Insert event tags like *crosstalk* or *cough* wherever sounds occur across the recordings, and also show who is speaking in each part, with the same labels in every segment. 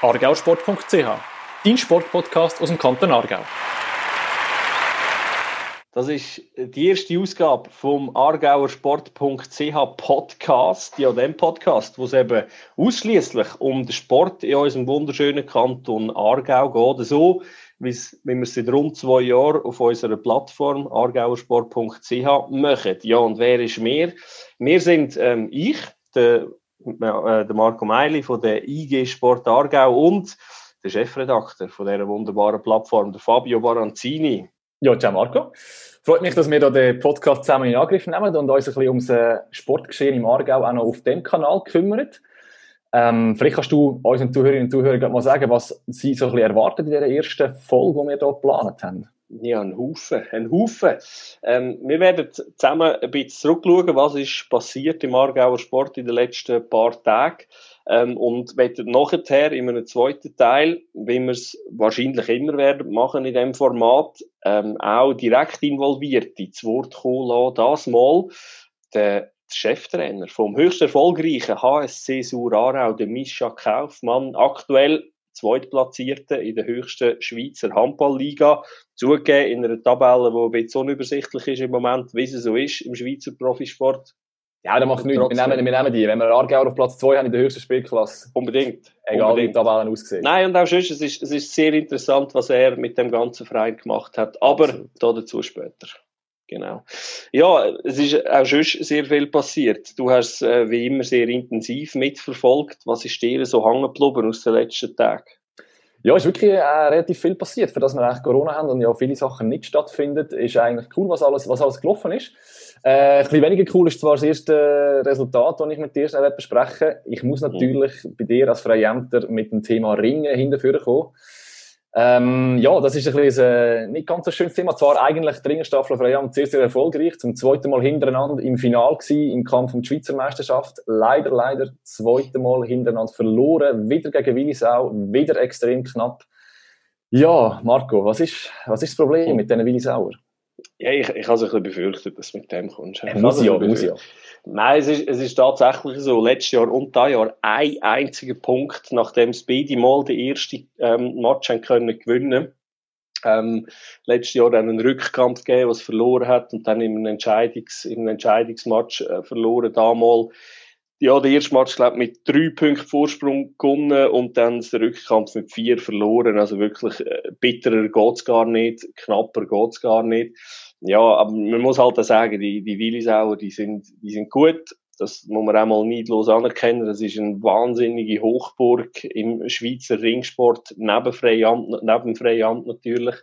Speaker 1: argausport.ch, dein Sportpodcast aus dem Kanton Aargau.
Speaker 2: Das ist die erste Ausgabe vom Aargauersport.ch Podcast, ja, dem Podcast, wo es eben ausschließlich um den Sport in unserem wunderschönen Kanton Aargau geht. So, wie wir es seit rund zwei Jahren auf unserer Plattform aargauersport.ch machen. Ja, und wer ist mehr? Wir sind ähm, ich, der, der Marco Meili von der IG Sport Aargau und der Chefredakteur von dieser wunderbaren Plattform, der Fabio Baranzini.
Speaker 1: Ja, ciao Marco. Freut mich, dass wir da den Podcast zusammen in Angriff nehmen und uns ein bisschen ums äh, Sportgeschehen im Aargau auch noch auf dem Kanal kümmern. Ähm, vielleicht kannst du unseren Zuhörerinnen und Zuhörern mal sagen, was sie so ein bisschen erwartet in dieser ersten Folge, die wir hier geplant haben.
Speaker 2: Ja, ein Haufen, ein Haufen. Ähm, wir werden zusammen ein bisschen zurückschauen, was ist passiert im Aargauer Sport in den letzten paar Tagen. Ähm, und werden nachher in einem zweiten Teil, wie wir es wahrscheinlich immer werden machen in dem Format, ähm, auch direkt involviert ins Wort kommen lassen. Das mal der Cheftrainer vom höchst erfolgreichen HSC Surarau, der Mischa Kaufmann, aktuell Zweitplatzierten in der höchsten Schweizer Handballliga. Zugegeben in einer Tabelle, die ein bisschen unübersichtlich ist im Moment, wie es so ist im Schweizer Profisport.
Speaker 1: Ja, das macht nichts. Wir nehmen, wir nehmen die. Wenn wir Aargau auf Platz 2 haben in der höchsten Spielklasse.
Speaker 2: Unbedingt.
Speaker 1: Egal
Speaker 2: Unbedingt.
Speaker 1: wie die Tabellen aussehen.
Speaker 2: Nein, und auch sonst, es ist, es ist sehr interessant, was er mit dem ganzen Verein gemacht hat. Aber da dazu später. Genau. Ja, es ist auch schon sehr viel passiert. Du hast äh, wie immer sehr intensiv mitverfolgt. Was ist dir so hängen geblieben aus den letzten Tagen?
Speaker 1: Ja, ist wirklich äh, relativ viel passiert. Für das wir eigentlich Corona haben und ja viele Sachen nicht stattfinden, ist eigentlich cool, was alles, was alles gelaufen ist. Äh, ein bisschen weniger cool ist zwar das erste Resultat, das ich mit dir schnell besprechen Ich muss natürlich mhm. bei dir als Freiämter mit dem Thema Ringen hinterführen kommen. Ähm, ja, das ist ein bisschen ein nicht ganz so schönes Thema. Zwar eigentlich die Ringerstaffel Freiamt sehr, sehr erfolgreich. Zum zweiten Mal hintereinander im Final gewesen, im Kampf um die Schweizer Meisterschaft. Leider, leider, zweite Mal hintereinander verloren. Wieder gegen Willisau. Wieder extrem knapp. Ja, Marco, was ist, was ist das Problem mit diesen Willisauer?
Speaker 2: Ja, ich, ich habe es ein bisschen befürchtet, dass du mit dem kommst.
Speaker 1: Äh, muss ja, muss ja.
Speaker 2: Nein, es ist, es ist tatsächlich so. Letztes Jahr und dieses Jahr ein einziger Punkt, nachdem beide Mal den ersten ähm, Match haben können gewinnen ähm, letztes Jahr dann einen Rückkampf gegeben, was verloren hat und dann einem, Entscheidungs, einem Entscheidungsmatch äh, verloren damals. Ja, der erste Match, glaube mit drei Punkten Vorsprung gewonnen und dann der Rückkampf mit vier verloren. Also wirklich äh, bitterer geht's gar nicht, knapper geht's gar nicht ja, aber man muss halt auch sagen, die, die Willisauer, die sind, die sind gut. Das muss man auch mal neidlos anerkennen. Das ist eine wahnsinnige Hochburg im Schweizer Ringsport, neben Freiamt, neben Freiamt natürlich.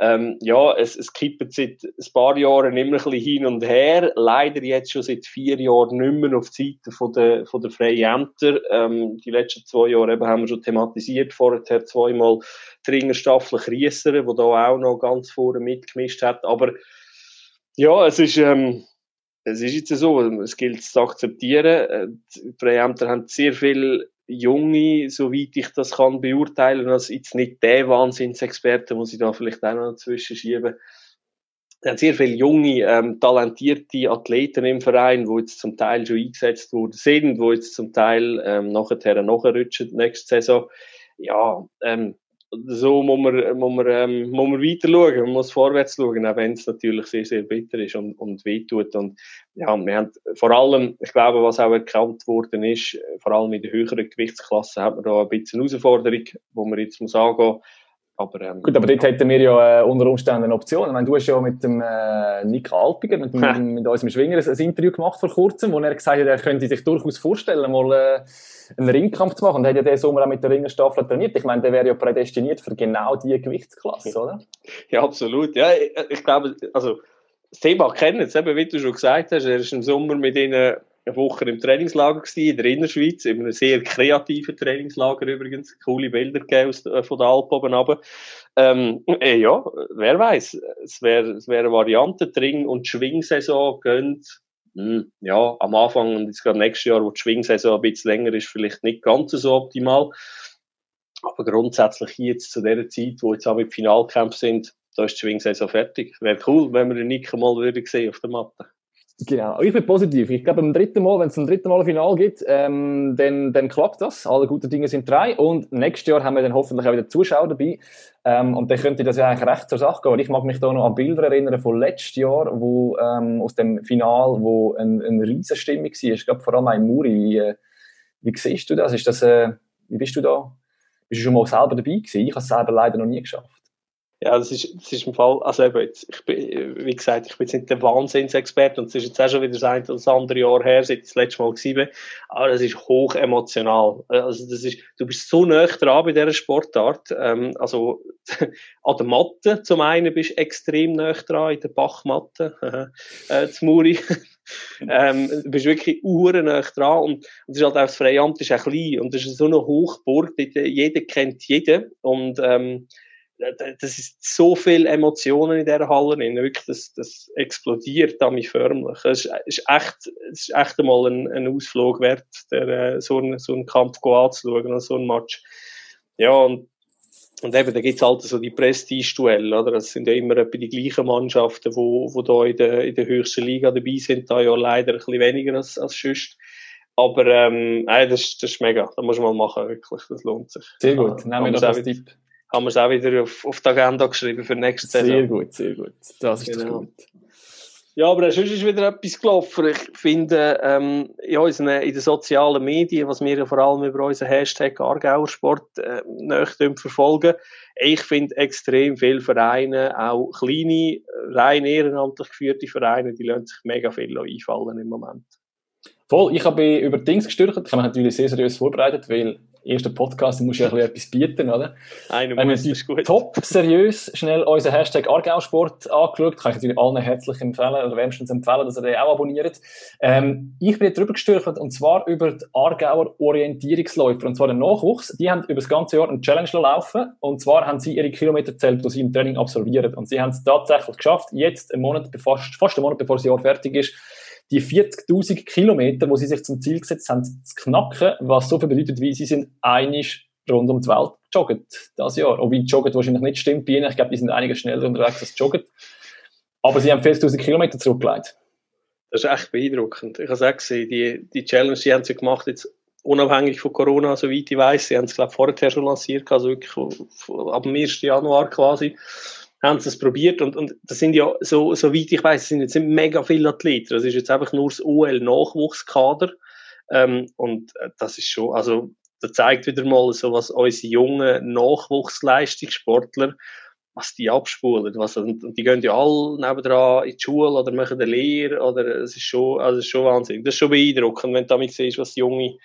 Speaker 2: Ähm, ja, es, es kippt seit ein paar Jahren immer ein bisschen hin und her. Leider jetzt schon seit vier Jahren nicht mehr auf die Seite von der, von der Freiämter. Ähm, die letzten zwei Jahre eben haben wir schon thematisiert. Vorher zweimal die Ringerstaffel Kriesser, wo da auch noch ganz vorne mitgemischt hat. Aber ja, es ist, ähm, es ist jetzt so, es gilt es zu akzeptieren. Die Freiämter haben sehr viel Junge, soweit ich das kann beurteilen, als jetzt nicht der Wahnsinnsexperte, muss ich da vielleicht auch noch dazwischen schieben. Es haben sehr viele junge, ähm, talentierte Athleten im Verein, die jetzt zum Teil schon eingesetzt worden sind, die jetzt zum Teil ähm, nachher nachrutschen nächste Saison. Ja, ähm, so muss man, muss man, ähm, muss man weiter schauen, man muss vorwärts schauen, auch wenn es natürlich sehr, sehr bitter ist und, und wehtut. Und ja, wir haben vor allem, ich glaube, was auch erkannt worden ist, vor allem in der höheren Gewichtsklasse hat man da ein bisschen Herausforderung, wo man jetzt muss angehen aber, ähm,
Speaker 1: Gut, aber dort hätten wir ja äh, unter Umständen eine Option. Ich meine, du hast ja mit dem äh, Nick Alpiger, mit, mit, *laughs* mit unserem Schwinger, ein, ein Interview gemacht vor kurzem, wo er gesagt hat, er könnte sich durchaus vorstellen, mal äh, einen Ringkampf zu machen. Und er hat ja diesen Sommer auch mit der Ringerstaffel trainiert. Ich meine, der wäre ja prädestiniert für genau diese Gewichtsklasse, oder?
Speaker 2: Ja, absolut. Ja, ich, ich glaube, also das Thema kennen es, eben, wie du schon gesagt hast, er ist im Sommer mit ihnen eine Woche im Trainingslager gewesen, in der Innerschweiz, in einem sehr kreativen Trainingslager übrigens, coole Bilder gegeben äh, von der Alp oben runter. Ähm, äh, ja, wer weiß, es wäre es wär eine Variante, Ring- und Schwingsaison gönnt, hm, ja, am Anfang und jetzt gerade nächstes Jahr, wo die Schwingsaison ein bisschen länger ist, vielleicht nicht ganz so optimal. Aber grundsätzlich jetzt zu der Zeit, wo jetzt auch mit Finalkämpfen sind, da ist die Schwingsaison fertig. Wäre cool, wenn wir den Nick mal würde sehen auf der Matte.
Speaker 1: Genau, ich bin positiv. Ich glaube, beim dritten Mal, wenn es ein dritten Mal ein Final gibt, ähm, dann, dann klappt das. Alle guten Dinge sind drei. Und nächstes Jahr haben wir dann hoffentlich auch wieder Zuschauer dabei. Ähm, und dann könnte das ja eigentlich recht zur Sache gehen. Ich mag mich da noch an Bilder erinnern von letztes Jahr, wo, ähm, aus dem Final, wo ein, eine riesen Stimmung war. Ich glaube, vor allem in Muri. Wie, äh, wie siehst du das? Ist das, äh, wie bist du da? Bist du schon mal selber dabei gewesen? Ich habe es selber leider noch nie geschafft.
Speaker 2: Ja, das ist, das ist im Fall, also eben jetzt, ich bin, wie gesagt, ich bin jetzt nicht der Wahnsinnsexperte und es ist jetzt auch schon wieder das ein oder andere Jahr her, seit ich das letzte Mal bin, aber das ist hoch emotional. Also das ist, du bist so nah dran bei dieser Sportart, ähm, also *laughs* an der Matte zum einen bist du extrem nah dran, in der Bachmatte, *laughs* äh, zu Muri, *laughs* ähm, du bist wirklich uhren nah dran und, und das ist halt auch das Freiamt ist auch klein und das ist so eine Hochburg, jeder kennt jeden und ähm, das ist so viel Emotionen in dieser Halle drin. Wirklich, das, das explodiert an mich förmlich. Es ist, ist, echt, es ist echt einmal ein, ein Ausflug wert, der, äh, so, einen, so einen Kampf anzuschauen, so einen Match. Ja, und, und eben, da gibt's halt so die Prestige-Duelle, oder? Das sind ja immer etwa die gleichen Mannschaften, wo, wo da in der, in der höchsten Liga dabei sind, da ja leider ein bisschen weniger als, als sonst. Aber, ähm, ey, das, das ist mega. Das muss man mal machen, wirklich. Das lohnt sich.
Speaker 1: Sehr gut. Nehmen wir das als Tipp
Speaker 2: haben wir es auch wieder auf, auf die Agenda geschrieben für nächste
Speaker 1: Saison. Sehr gut, sehr gut. Das ist genau. gut.
Speaker 2: Ja, aber sonst ist wieder etwas gelaufen. Ich finde, ähm, in, unseren, in den sozialen Medien, was wir ja vor allem über unseren Hashtag Argauersport äh, verfolgen, ich finde extrem viele Vereine, auch kleine, rein ehrenamtlich geführte Vereine, die lassen sich mega viel einfallen im Moment.
Speaker 1: Voll, ich habe über Dings gestürzt. Ich habe mich natürlich sehr seriös vorbereitet, weil erster Podcast, da musst du ja etwas bieten, oder?
Speaker 2: Einer muss,
Speaker 1: ist gut. top seriös schnell unseren Hashtag Argausport angeschaut, kann ich natürlich allen herzlich empfehlen, oder wärmstens empfehlen, dass ihr den auch abonniert. Ähm, ich bin drüber gestürzt, und zwar über die Argauer Orientierungsläufer, und zwar den Nachwuchs. Die haben über das ganze Jahr eine Challenge laufen, und zwar haben sie ihre Kilometer zählt, die sie im Training absolvieren. Und sie haben es tatsächlich geschafft, jetzt einen Monat, fast, fast einen Monat bevor das Jahr fertig ist, die 40.000 Kilometer, wo sie sich zum Ziel gesetzt haben, zu knacken, was so viel bedeutet, wie sie sind einig rund um die Welt jogget das Jahr. Obwohl Joggen wahrscheinlich nicht stimmt bei ihnen. Ich glaube, die sind einiges schneller unterwegs als Joggen. Aber sie haben 40.000 Kilometer zurückgelegt.
Speaker 2: Das ist echt beeindruckend. Ich habe es auch gesehen, die, die Challenge, die haben sie gemacht, jetzt unabhängig von Corona, soweit ich weiß. Sie haben es, glaube ich, vorher schon lanciert, also wirklich ab dem 1. Januar quasi haben sie es probiert und, und das sind ja, so, so weit ich weiß, sind jetzt mega viele Athleten. Das ist jetzt einfach nur das OL-Nachwuchskader. Ähm, und äh, das ist schon, also, das zeigt wieder mal so, was unsere jungen Nachwuchsleistungssportler, was die abspulen. Was, und, und die gehen ja alle nebendran in die Schule oder machen eine Lehre oder, es ist schon, also, ist schon Wahnsinn. Das ist schon beeindruckend, wenn du damit siehst, was die junge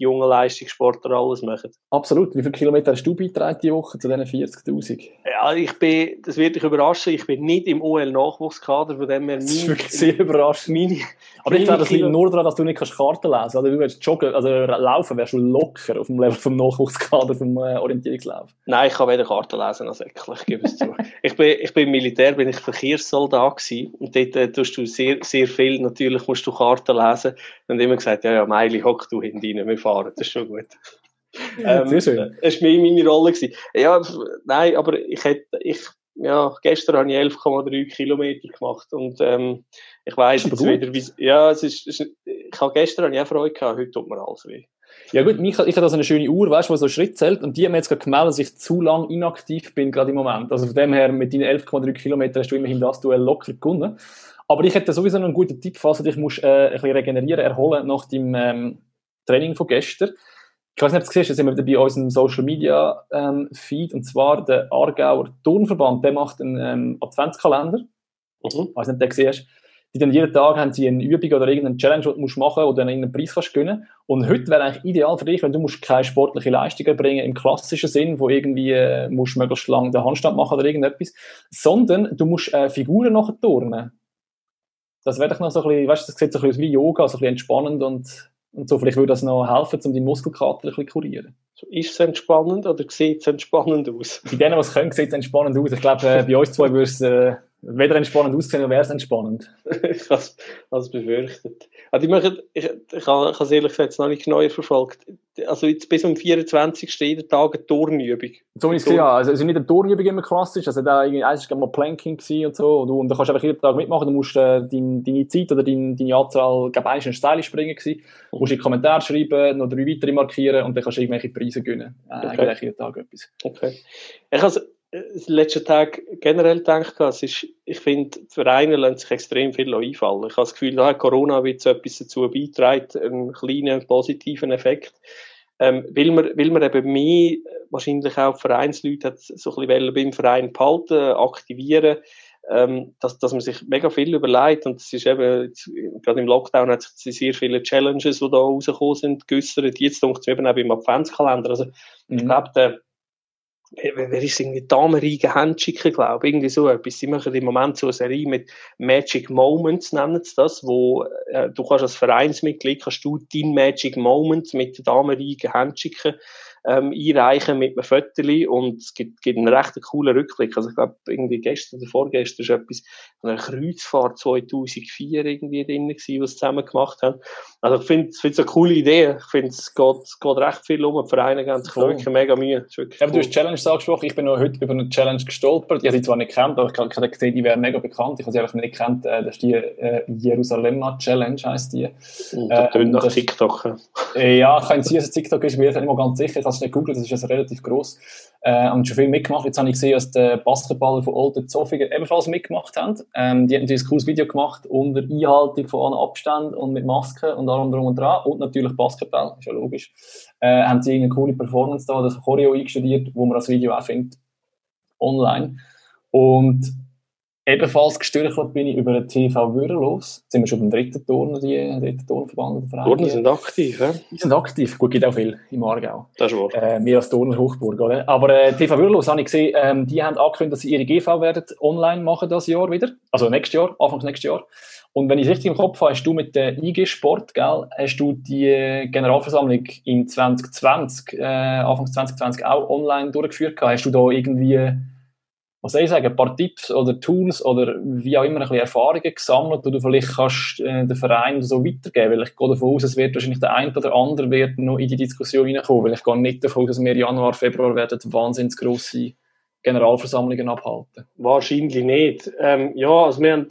Speaker 2: die jungen Leistungssportler alles machen.
Speaker 1: Absolut. Wie viele Kilometer hast du beitragen die Woche zu diesen 40.000?
Speaker 2: Ja, ich bin, das wird dich überraschen, ich bin nicht im OL-Nachwuchskader, von dem her
Speaker 1: Das ist wirklich sehr überraschend. Meine, Aber ich glaube, das liegt nur daran, dass du nicht Karten lesen kannst. Also, du joggen, also laufen wärst du locker auf dem Level vom Nachwuchskader, vom äh, Orientierungslauf.
Speaker 2: Nein, ich kann weder Karten lesen noch Säckle, ich gebe es zu. *laughs* ich bin, ich bin Militär, bin ich Verkehrssoldat gewesen. Und dort äh, tust du sehr, sehr viel, natürlich musst du Karten lesen. Und immer gesagt, ja, ja, Meili, hock du hinten rein, wir fahren, das ist schon gut. *laughs* ähm, Sehr schön. Das war meine Rolle. Gewesen. Ja, nein, aber ich hätte, ich, ja, gestern habe ich 11,3 Kilometer gemacht und ähm, ich weiß jetzt wieder, wie, ja, es ist, es ist, ich habe gestern habe ich auch Freude gehabt, heute tut mir alles weh.
Speaker 1: Ja gut, ich, ich habe so eine schöne Uhr, weißt du, wo so Schritt zählt und die haben mir jetzt gerade gemeldet, dass ich zu lang inaktiv bin, gerade im Moment. Also von dem her, mit deinen 11,3 Kilometern hast du immerhin das Duell locker gewonnen. Aber ich hätte sowieso noch einen guten Tipp, falls du dich musst, äh, ein bisschen regenerieren, erholen nach dem ähm, Training von gestern. Ich weiß nicht, ob du es siehst, da sind wir wieder bei unserem Social Media ähm, Feed, und zwar der Aargauer Turnverband, der macht einen ähm, Adventskalender. Mhm. Ich weiß nicht, ob du den siehst. Die dann jeden Tag haben sie eine Übung oder irgendeine Challenge, die du musst machen oder irgendeinen Preis kannst gewinnen. Und heute wäre eigentlich ideal für dich, wenn du musst keine sportliche Leistungen bringen im klassischen Sinn, wo irgendwie äh, musst möglichst lang den Handstand machen oder irgendetwas, sondern du musst äh, Figuren nachher turnen. Das wäre doch noch so ein bisschen, weißt du, das sieht so ein bisschen wie Yoga, so ein bisschen entspannend und und so, vielleicht würde das noch helfen, um die Muskelkater ein bisschen kurieren.
Speaker 2: Ist es entspannend oder sieht es entspannend aus?
Speaker 1: Bei denen, die es können, sieht es entspannend aus. Ich glaube, äh, bei uns zwei würde es, äh, Weder entspannend ausgesehen, noch wäre es entspannend. *laughs*
Speaker 2: ich habe es befürchtet. Also ich, möchte, ich, ich habe es ehrlich gesagt noch nicht genauer verfolgt. Also jetzt bis zum 24. jeden Tag eine Turnübung.
Speaker 1: So ist es ja. Also es ist nicht eine Turnübung immer klassisch. Also da war mal Planking und so. Und, du, und da kannst du einfach jeden Tag mitmachen. Du musst äh, dein, deine Zeit oder dein, deine Anzahl, glaube ich, ein Steil springen gewesen. Du musst in die Kommentare schreiben, noch drei weitere markieren und dann kannst du irgendwelche Preise gewinnen. Äh, okay. jeden Tag etwas.
Speaker 2: Okay. Ich also, letzten Tag generell gedacht es ist, ich finde, Vereine lassen sich extrem viel einfallen. Ich habe das Gefühl, da Corona wird so etwas dazu beitragen, einen kleinen positiven Effekt. Ähm, weil, man, weil man eben mehr, wahrscheinlich auch Vereinsleute hat so ein bisschen beim Verein behalten, aktivieren, ähm, dass, dass man sich mega viel überlegt und es ist eben, jetzt, gerade im Lockdown hat es sehr viele Challenges, die da rausgekommen sind, geäussert, jetzt denkt es eben auch beim Adventskalender, also mhm. ich glaube, der wer ist irgendwie Damenreigen Handschicken, glaube ich, irgendwie so etwas. Sie machen im Moment so eine Serie mit Magic Moments, nennen sie das, wo äh, du kannst als Vereinsmitglied, kannst du dein Magic Moment mit Damenreigen Handschicken ähm, einreichen mit einem Viertel und es gibt, gibt einen recht coolen Rückblick. Also ich glaube, irgendwie gestern oder vorgestern ist etwas von einer Kreuzfahrt 2004 irgendwie drin gewesen, was sie zusammen gemacht haben. Also ich finde es eine coole Idee. Ich finde, es geht, geht recht viel um. Die Vereine geben sich wirklich mega Mühe.
Speaker 1: Ja, cool. Du hast Challenge angesprochen. Ich bin noch heute über eine Challenge gestolpert. Ich habe sie zwar nicht kennt, aber ich habe gesehen, die wäre mega bekannt. Ich habe sie einfach nicht kennt. Äh, das ist die äh, Jerusalem Challenge, heisst die.
Speaker 2: Und das äh, nach TikTok.
Speaker 1: Äh, ja, kann sein, dass es TikTok ist. Ich bin nicht mal ganz sicher. Habe es nicht gegoogelt. Das ist also relativ gross. Äh, und schon viel mitgemacht. Jetzt habe ich gesehen, dass die Basketballer von Olden Zofingen ebenfalls mitgemacht haben. Ähm, die haben natürlich ein cooles Video gemacht unter Einhaltung von allen Abständen und mit Masken und allem drum und dran. Und natürlich Basketball, ist ja logisch. Äh, haben sie eine coole Performance da, das Choreo eingestudiert, wo man das Video auch findet. Online. Und Ebenfalls gestürchelt bin ich über den TV Würrelos. Jetzt sind wir schon beim dritten Turner, die dritten Turnverband.
Speaker 2: Turner sind aktiv, ja?
Speaker 1: Die sind aktiv. Gut, gibt auch viel im Aargau.
Speaker 2: Das ist wahr.
Speaker 1: Äh, wir als Turner Hochburg, oder? Aber äh, TV Würrelos habe ich gesehen, ähm, die haben angekündigt, dass sie ihre GV werden online machen das Jahr wieder. Also nächstes Jahr, Anfangs nächstes Jahr. Und wenn ich es richtig im Kopf habe, hast du mit der IG Sport, gell, hast du die Generalversammlung in 2020, äh, Anfangs 2020 auch online durchgeführt gehabt? Hast du da irgendwie was soll ich sagen, ein paar Tipps oder Tools oder wie auch immer ein bisschen Erfahrungen gesammelt, die du vielleicht kannst äh, den Verein so weitergeben, weil ich gehe davon aus, es wird wahrscheinlich der ein oder andere wird noch in die Diskussion reinkommen, weil ich gehe nicht davon aus, dass wir Januar, Februar werden wahnsinnig grosse Generalversammlungen abhalten.
Speaker 2: Wahrscheinlich nicht. Ähm, ja, also wir haben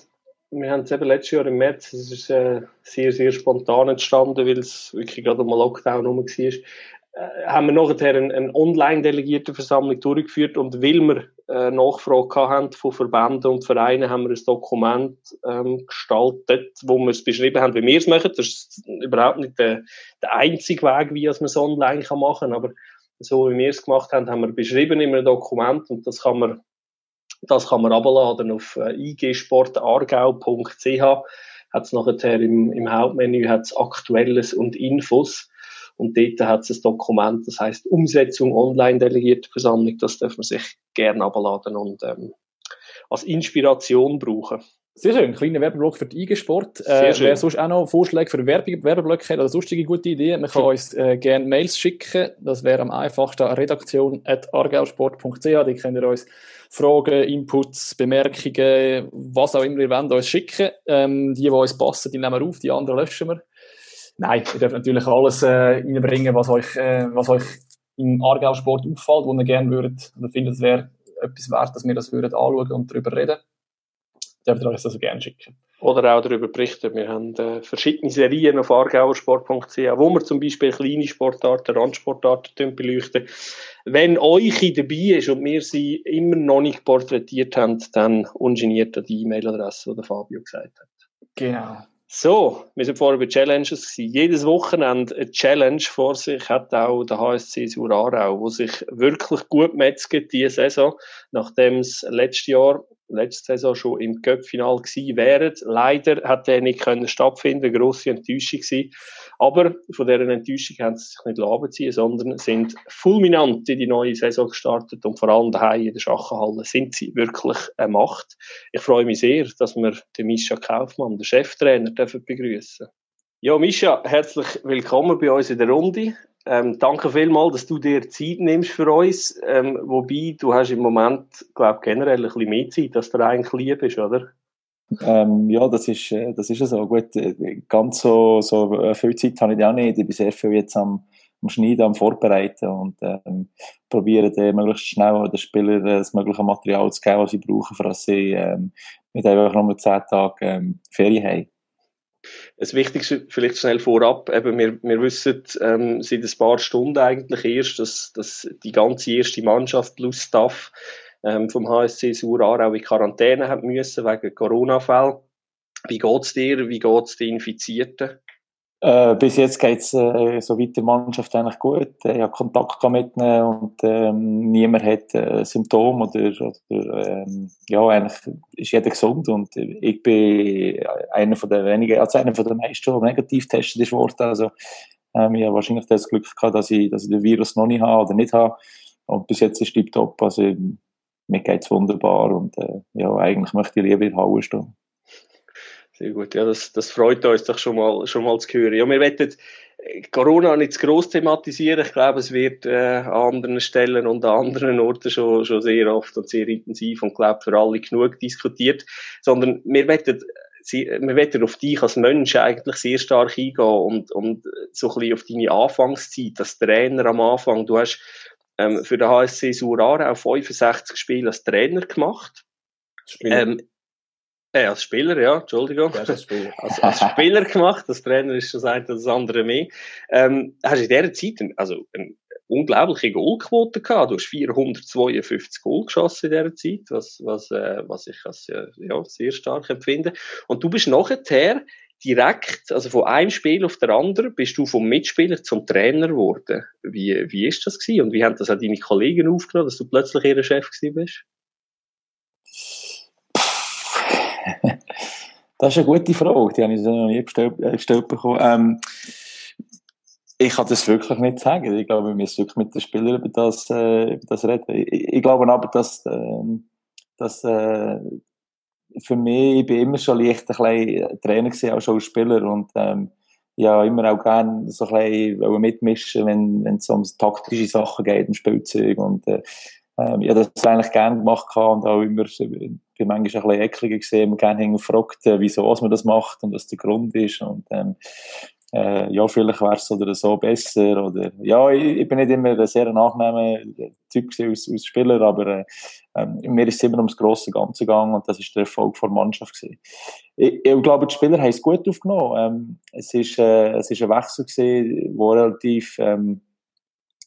Speaker 2: wir haben es eben letztes Jahr im März, es ist äh, sehr, sehr spontan entstanden, weil es wirklich gerade mal Lockdown rum war. Äh, haben wir nachher eine, eine Online-Delegiertenversammlung durchgeführt und weil wir äh, Nachfrage haben von Verbänden und Vereinen, haben wir ein Dokument ähm, gestaltet, wo wir es beschrieben haben, wie wir es machen. Das ist überhaupt nicht der, der einzige Weg, wie man es online kann machen kann, aber so wie wir es gemacht haben, haben wir beschrieben in einem Dokument und das kann man das kann man abladen auf äh, igsportargau.ch hat es nachher im, im Hauptmenü hat's Aktuelles und Infos und dort hat es ein Dokument, das heißt Umsetzung online delegierte Versammlung. Das darf man sich gerne abladen und ähm, als Inspiration brauchen.
Speaker 1: Sehr schön, kleiner Werbeblock für die IG-Sport. Äh, wer sonst auch noch Vorschläge für Werbung, Werbeblöcke hat oder sonstige gute Ideen, man kann uns äh, gerne Mails schicken. Das wäre am einfachsten redaktion.argausport.ch. Da könnt ihr uns Fragen, Inputs, Bemerkungen, was auch immer ihr wollt, uns schicken. Ähm, die, die uns passen, die nehmen wir auf, die anderen löschen wir. Nein, ihr dürft natürlich alles äh, reinbringen, was euch, äh, was euch im Aargau-Sport auffällt, wo ihr gerne würdet, oder findet, es wäre etwas wert, dass wir das würden anschauen und darüber reden. Dürft ihr euch das also gerne schicken.
Speaker 2: Oder auch darüber berichten. Wir haben äh, verschiedene Serien auf argauersport.ch, wo wir zum Beispiel kleine Sportarten, Randsportarten beleuchten. Wenn euch dabei ist und wir sie immer noch nicht porträtiert haben, dann ungeniert an die E-Mail-Adresse, die Fabio gesagt hat.
Speaker 1: Genau.
Speaker 2: So, wir sind vorher bei Challenges gewesen. Jedes Wochenende eine Challenge vor sich hat auch der HSC Surarau, wo sich wirklich gut metzget diese Saison, nachdem es letztes Jahr letzte Saison schon im Cup-Final gewesen wären. Leider hat er nicht können stattfinden, eine grosse Enttäuschung gewesen. Aber von dieser Enttäuschung haben sie sich nicht abziehen sondern sind fulminant in die neue Saison gestartet und vor allem daheim in der Schachenhalle sind sie wirklich eine Macht. Ich freue mich sehr, dass wir den Mischa Kaufmann, den Cheftrainer, dürfen begrüßen. Ja, Mischa, herzlich willkommen bei uns in der Runde. Ähm, danke vielmals, dass du dir Zeit nimmst für uns. Ähm, wobei, du hast im Moment, glaube generell ein bisschen mehr Zeit, als dir eigentlich lieb ist, oder?
Speaker 3: Ähm, ja, das ist, äh, das ist so. Gut, äh, ganz so, so äh, viel Zeit habe ich auch nicht. Ich bin sehr viel jetzt am, am Schneiden, am Vorbereiten und ähm, probiere dann möglichst schnell den Spielern das mögliche Material zu geben, was sie brauchen, für dass sie ähm, nicht einfach nur zehn Tage ähm, Ferien haben.
Speaker 2: Das Wichtigste vielleicht schnell vorab, eben wir, wir wissen ähm, seit ein paar Stunden eigentlich erst, dass, dass die ganze erste Mannschaft plus Staff ähm, vom HSC Surar auch in Quarantäne haben müssen wegen Corona-Fällen. Wie geht's dir? Wie geht's den Infizierten?
Speaker 3: Äh, bis jetzt geht's äh, so weit der Mannschaft eigentlich gut. Ich habe Kontakt mitnehmen und ähm, niemand hat äh, Symptome oder, oder ähm, ja, eigentlich ist jeder gesund und ich bin einer von den wenigen, also einer von den meisten, der negativ getestet ist worden. Also ähm, ich habe wahrscheinlich das Glück gehabt, dass ich, dass ich den Virus noch nicht habe oder nicht habe und bis jetzt ist es top. Also mir geht's wunderbar und äh, ja, eigentlich möchte ich lieber in der Halle stehen.
Speaker 2: Sehr gut, ja, das, das freut uns doch schon mal, schon mal zu hören. Ja, wir werden äh, Corona nicht zu gross thematisieren. Ich glaube, es wird äh, an anderen Stellen und an anderen Orten schon, schon sehr oft und sehr intensiv und glaube für alle genug diskutiert. Sondern wir werden, wir werden auf dich als Mensch eigentlich sehr stark eingehen und, und so ein bisschen auf deine Anfangszeit, als Trainer am Anfang. Du hast ähm, für den HSC Surare auch 65 Spiele als Trainer gemacht. Ähm, äh, als Spieler, ja, Entschuldigung. Ja, als, Spieler. als, als, Spieler gemacht, als Trainer ist das eine das andere mehr. Ähm, hast du in dieser Zeit also eine unglaubliche Goalquote gehabt. Du hast 452 Goal geschossen in dieser Zeit, was, was, äh, was ich als äh, ja, sehr stark empfinde. Und du bist nachher direkt, also von einem Spiel auf der andere, bist du vom Mitspieler zum Trainer geworden. Wie, wie ist das gewesen? Und wie haben das auch deine Kollegen aufgenommen, dass du plötzlich ihr Chef gewesen bist? *laughs*
Speaker 3: Das ist eine gute Frage, die habe ich noch nie gestellt, äh, gestellt bekommen. Ähm, ich kann das wirklich nicht sagen. Ich glaube, wir müssen wirklich mit den Spielern über das, äh, über das reden. Ich, ich, glaube aber, dass, äh, dass äh, für mich, ich bin immer schon leicht ein bisschen Trainer gewesen, auch schon als Spieler und ähm, ja, immer auch gerne so ein bisschen mitmischen, wenn, wenn es um taktische Sachen geht, im Spielzeug und äh, ähm, ja, das eigentlich gerne gemacht und auch immer, bin manchmal ein bisschen ekliger gesehen, gerne gefragt, äh, wieso man das macht und was der Grund ist und ähm, äh, ja, vielleicht wäre es oder so besser oder ja, ich, ich bin nicht immer ein sehr angenehmer Typ als, als Spieler, aber äh, ähm, mir ist es immer ums grosse Ganze gegangen und das ist der Erfolg der Mannschaft gewesen. Ich, ich glaube, die Spieler haben es gut aufgenommen. Ähm, es ist äh, ein Wechsel wo relativ ähm,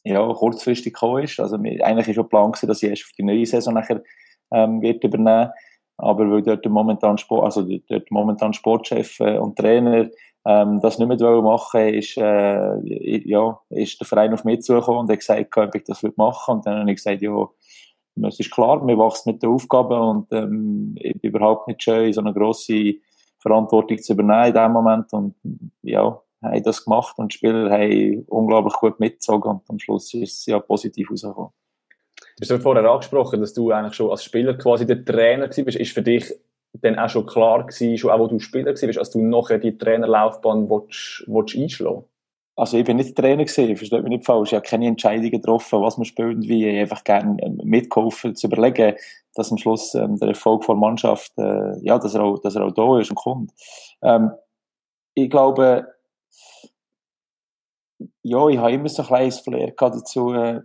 Speaker 3: ja, kurzfristig gekommen ist. Also eigentlich ist schon Plan dass ich erst auf die neue Saison nachher ähm, wird übernehmen. Aber weil dort momentan Sport, also dort momentan Sportchef äh, und Trainer ähm, das nicht mehr machen ist, äh, ja, ist der Verein auf mich zugekommen und hat gesagt, ob ich das machen Und dann habe ich gesagt, ja, es ist klar, wir wachsen mit der Aufgabe und ähm, überhaupt nicht schön, so eine grosse Verantwortung zu übernehmen in dem Moment. Und ja, haben das gemacht und die Spieler haben unglaublich gut mitgezogen und am Schluss ist es ja positiv rausgekommen.
Speaker 1: Du hast vorher angesprochen, dass du eigentlich schon als Spieler quasi der Trainer warst. Ist für dich dann auch schon klar gewesen, schon auch wo du Spieler warst, als du nachher die Trainerlaufbahn willst, willst einschlagen
Speaker 3: also ich bin nicht Trainer gewesen, versteht mich nicht falsch. Ich habe keine Entscheidungen getroffen, was man spielt und wie. Ich einfach gerne ähm, mitgeholfen, zu überlegen, dass am Schluss ähm, der Erfolg der Mannschaft, äh, ja, dass er, auch, dass er auch da ist und kommt. Ähm, ich glaube, ja, ich habe immer so ein kleines Flair dazu, äh,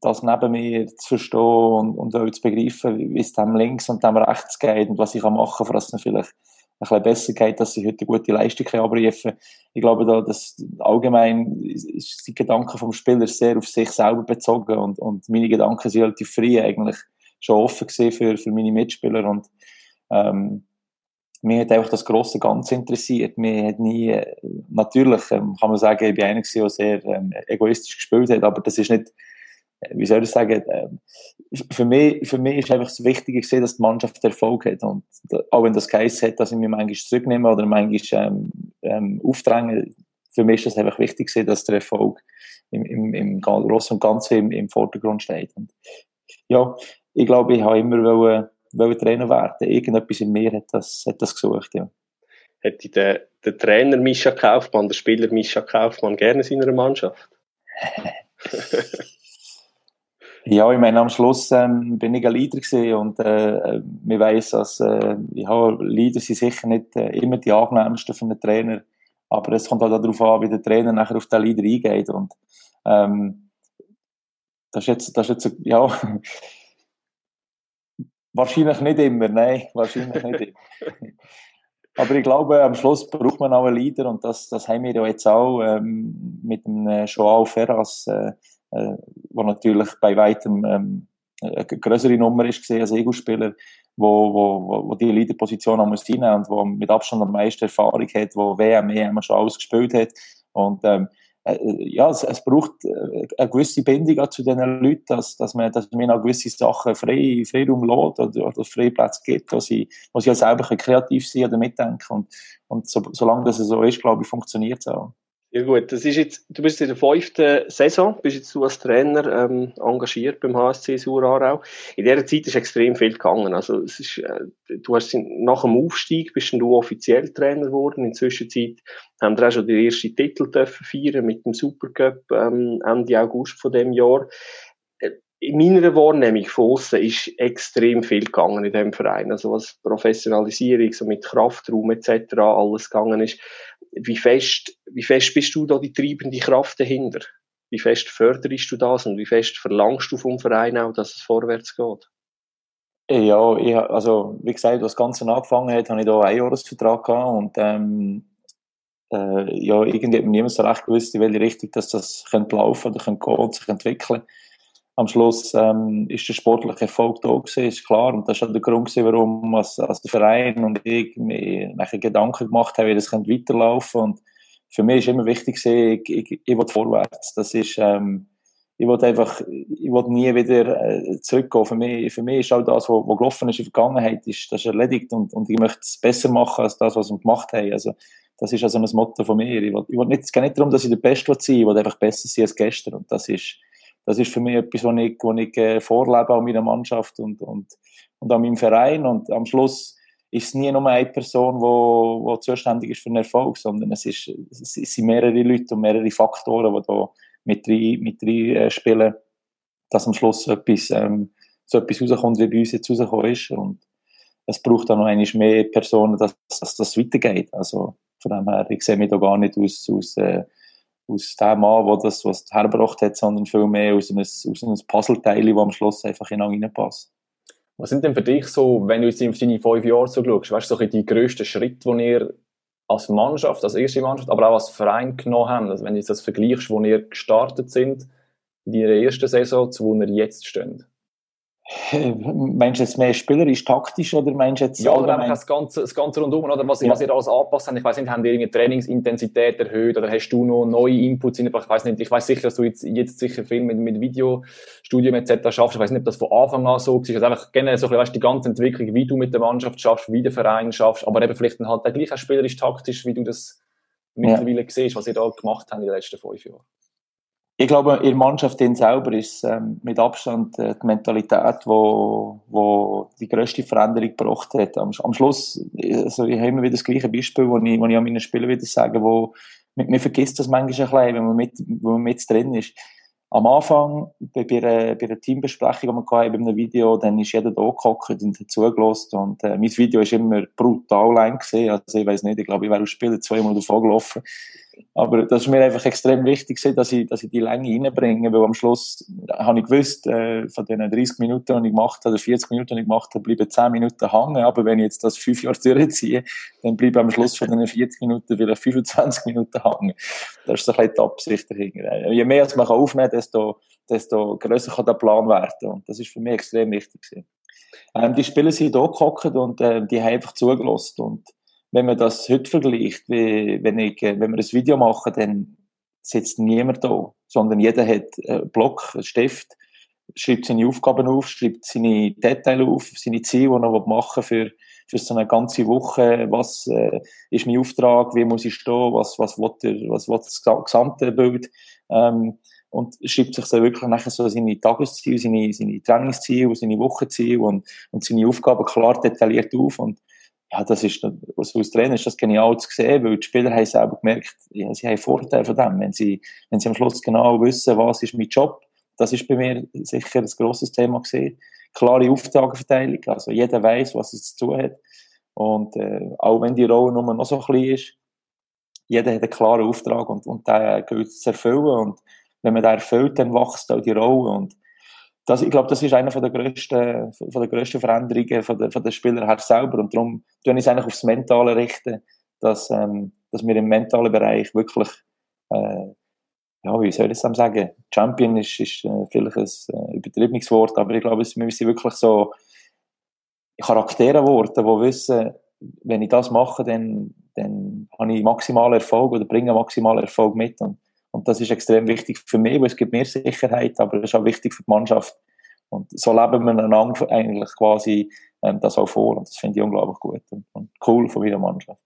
Speaker 3: das neben mir zu verstehen und, und auch zu begreifen, wie es dem links und dem rechts geht und was ich machen kann, dass es vielleicht ein bisschen besser geht, dass sie heute eine gute Leistung abrufen Ich glaube, da, dass allgemein ist die Gedanken vom Spieler sehr auf sich selber bezogen und, und meine Gedanken sind relativ frei eigentlich schon offen gesehen für, für meine Mitspieler und ähm, mir hat einfach das große Ganze interessiert. Mir hat nie, natürlich ähm, kann man sagen, ich bin einer, der sehr ähm, egoistisch gespielt hat, aber das ist nicht, äh, wie soll ich sagen, äh, für mich, für mich ist einfach das Wichtige gesehen, dass die Mannschaft Erfolg hat. Und auch wenn das geheißen hat, dass ich mich manchmal zurücknehme oder manchmal ähm, ähm, aufdränge, für mich ist das einfach wichtig gesehen, dass der Erfolg im, im, im Großen und Ganzen im, im Vordergrund steht. Und ja, ich glaube, ich habe immer wollen, wollen Trainer werden. Irgendetwas in mir hat das, hat das gesucht, ja.
Speaker 2: Hätte der, der Trainer Mischa Kaufmann, der Spieler Mischa Kaufmann gerne in seiner Mannschaft? *laughs*
Speaker 3: ja, ich meine, am Schluss ähm, bin ich ein Leader gewesen und äh, wir weiss, dass äh, ja, Leader sind sicher nicht äh, immer die angenehmsten für einen Trainer, aber es kommt auch darauf an, wie der Trainer nachher auf den Leader eingeht und ähm, das ist jetzt, das ist jetzt ja, wahrscheinlich nicht immer, nein, wahrscheinlich nicht immer. *laughs* Aber ich glaube, am Schluss braucht man auch einen Leader und das, das haben wir ja jetzt auch ähm, mit dem äh, Joao Ferraz, äh, äh, wo natürlich bei weitem ähm, eine größere Nummer ist gesehen als Ego-Spieler, wo, wo, wo die Leaderposition auch muss und wo mit Abstand am meisten Erfahrung hat, wo WM, EM schon alles gespielt hat und ähm, äh, ja, es, es braucht äh, eine gewisse Bindung zu diesen Leuten, dass, dass man, dass man auch gewisse Sachen frei, Freiraum lässt oder, oder Freiplätze gibt, wo sie, wo sie auch selber kreativ sein oder mitdenken. Und, und so, solange das so ist, glaube ich, funktioniert es auch.
Speaker 2: Ja gut, das ist jetzt, du bist in der fünften Saison, bist jetzt du als Trainer ähm, engagiert beim HSC Surarau. In dieser Zeit ist extrem viel gegangen. Also es ist, äh, du hast nach dem Aufstieg bist du offiziell Trainer geworden. In der Zwischenzeit haben wir auch schon den ersten Titel dürfen feiern mit dem Supercup ähm, Ende August von dem Jahr. Äh, in meiner Wahrnehmung von außen ist extrem viel gegangen in dem Verein. Also was Professionalisierung, so mit Kraftraum etc. alles gegangen ist wie fest, wie fest bist du da die treibende Kraft dahinter? Wie fest förderst du das und wie fest verlangst du vom Verein auch, dass es vorwärts geht?
Speaker 3: Ja, ich, also wie gesagt, als das Ganze angefangen hat, habe ich da einen Jahresvertrag gehabt und ähm, äh, ja, irgendwie hat mir niemand so recht gewusst, in welche Richtung dass das könnte laufen oder könnte gehen und sich entwickeln am Schluss ähm, ist der sportliche Erfolg da gewesen, ist klar. Und das war der Grund, gewesen, warum als, als der Verein und ich mir Gedanken gemacht haben, wie das weiterlaufen könnte. Und für mich ist immer wichtig, gewesen, ich, ich, ich will vorwärts. Das ist, ähm, ich will einfach, ich will nie wieder äh, zurückgehen. Für mich, für mich ist auch das, was gelaufen ist in der Vergangenheit, ist, das ist erledigt und, und ich möchte es besser machen als das, was wir gemacht haben. Also, das ist also ein Motto von mir. Ich will, ich will nicht, es geht nicht darum, dass ich der Beste sein will, ich will einfach besser sein als gestern. Und das ist, das ist für mich etwas, was ich, was ich äh, vorlebe an meiner Mannschaft und, und, und an meinem Verein. Und am Schluss ist es nie nur eine Person, die wo, wo zuständig ist für den Erfolg, sondern es, ist, es sind mehrere Leute und mehrere Faktoren, die da mit rein, mit rein äh, spielen, dass am Schluss etwas, ähm, so etwas rauskommt, wie bei uns jetzt rausgekommen ist. Und es braucht dann noch einmal mehr Personen, dass, dass das weitergeht. Also von dem her, ich sehe mich da gar nicht aus, aus äh, aus dem Mann, der das was hergebracht hat, sondern vielmehr aus einem, aus einem Puzzleteil, das am Schluss einfach hineinpasst.
Speaker 1: Was sind denn für dich so, wenn du jetzt auf deine fünf Jahre so schaust, weißt du, so die grössten Schritte, die ihr als Mannschaft, als erste Mannschaft, aber auch als Verein genommen habt? Also wenn du das vergleichst, wo ihr gestartet sind, in ihrer ersten Saison, zu wo ihr jetzt steht? *laughs*
Speaker 3: Meinst du jetzt mehr spielerisch, taktisch oder meinst du jetzt
Speaker 1: Ja, oder einfach das ganze, das ganze rundum, oder was, ja. was ihr alles angepasst habt. Ich weiß nicht, haben ihr irgendwie Trainingsintensität erhöht oder hast du noch neue Inputs reingebracht? Ich weiß nicht, ich weiß sicher, dass du jetzt, jetzt sicher viel mit, mit Videostudium etc. schaffst. Ich weiß nicht, ob das von Anfang an so war. Also einfach generell so ein bisschen, weißt, die ganze Entwicklung, wie du mit der Mannschaft schaffst, wie der Verein schaffst, aber eben vielleicht dann halt auch gleich auch spielerisch, taktisch, wie du das mittlerweile ja. siehst, was ihr da gemacht habt in den letzten fünf Jahren.
Speaker 3: Ich glaube, in der Mannschaft selber ist ähm, mit Abstand äh, die Mentalität, wo, wo die grösste Veränderung gebracht hat. Am, am Schluss, also ich habe immer wieder das gleiche Beispiel, wo ich, wo ich an meinen Spielern wieder sage, wo man, man vergisst das manchmal ein bisschen, wenn man mit, wenn man mit drin ist. Am Anfang, bei, bei, einer, bei einer Teambesprechung, die wir bei einem Video, dann ist jeder da gehockt und hat zugelassen. Und äh, mein Video ist immer brutal lang gesehen. Also ich weiß nicht, ich glaube, ich wäre aus Spielen zweimal davor gelaufen. Aber das ist mir einfach extrem wichtig, dass ich, dass ich die Länge reinbringe, weil am Schluss habe ich gewusst, äh, von den 30 Minuten, die ich gemacht habe, oder 40 Minuten, die ich gemacht habe, bleiben 10 Minuten hängen. Aber wenn ich jetzt das fünf Jahre *laughs* durchziehe, dann bleiben am Schluss von den 40 Minuten vielleicht 25 Minuten hängen. Das ist so ein bisschen die Absicht dahinter. Je mehr man aufnehmen kann, desto, desto grösser kann der Plan werden. Und das ist für mich extrem wichtig. Ähm, die Spieler sind hier gehockt und äh, die haben einfach zugelassen. Wenn man das heute vergleicht, wie, wenn, ich, äh, wenn wir ein Video machen, dann sitzt niemand da, sondern jeder hat einen Block, einen Stift, schreibt seine Aufgaben auf, schreibt seine Details auf, seine Ziele, die er machen für, für so eine ganze Woche. Was äh, ist mein Auftrag? Wie muss ich stehen? Was, was will, er, was will das gesamte Bild? Ähm, und schreibt sich dann wirklich nachher so seine Tagesziele, seine, seine Trainingsziele, seine Wochenziele und, und seine Aufgaben klar detailliert auf. Und ja, das ist, also als Trainer ist das genial zu sehen, weil die Spieler haben selber gemerkt, ja, sie haben Vorteile von dem, wenn sie, wenn sie am Schluss genau wissen, was ist mein Job. Das ist bei mir sicher ein grosses Thema gesehen. Klare Auftragsverteilung, also jeder weiß, was es zu tun hat. Und äh, auch wenn die Rolle nur noch so klein ist, jeder hat einen klaren Auftrag und, und den gilt zu erfüllen. Und wenn man den erfüllt, dann wächst auch die Rolle. Und das, ich glaube, das ist eine von der grössten, von der grössten Veränderungen von der, von der Spieler her selber. Und darum tue ich es eigentlich aufs Mentale richten, dass, ähm, dass wir im mentalen Bereich wirklich, äh, ja, wie soll ich das sagen? Champion ist, ist äh, vielleicht ein äh, übertriebenes Wort, aber ich glaube, wir müssen wirklich so Charaktere Worte, die wissen, wenn ich das mache, dann, dann habe ich maximalen Erfolg oder bringe maximalen Erfolg mit. Und und das ist extrem wichtig für mich, weil es gibt mir Sicherheit, aber es ist auch wichtig für die Mannschaft. Und so leben wir einander eigentlich quasi ähm, das auch vor. Und das finde ich unglaublich gut und, und cool von meiner Mannschaft.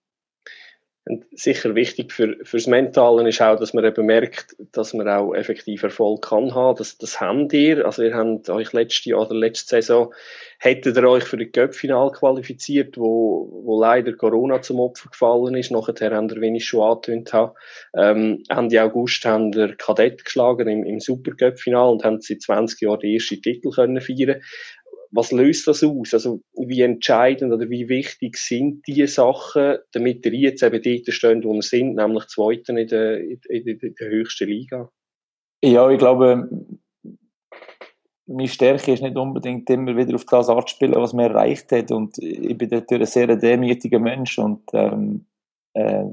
Speaker 2: Und sicher wichtig für, fürs Mentale ist auch, dass man eben merkt, dass man auch effektiv Erfolg kann haben. Das, das habt ihr. Also ihr habt euch letzte Jahr oder letzte Saison, hättet ihr euch für das Göppfinal qualifiziert, wo, wo leider Corona zum Opfer gefallen ist. Nachher haben ihr, wie ich schon angetönt habe, ähm, Ende August haben ihr Kadett geschlagen im, im Supercup-Final und haben seit 20 Jahren den ersten Titel können feiern was löst das aus? Also wie entscheidend oder wie wichtig sind diese Sachen, damit ihr jetzt eben dort stehen, wo ihr sind, nämlich Zweiten in der, in, in, in der höchsten Liga?
Speaker 3: Ja, ich glaube, meine Stärke ist nicht unbedingt immer wieder auf das anzuspielen, was man erreicht hat. Und ich bin natürlich ein sehr demütiger Mensch und ähm, äh,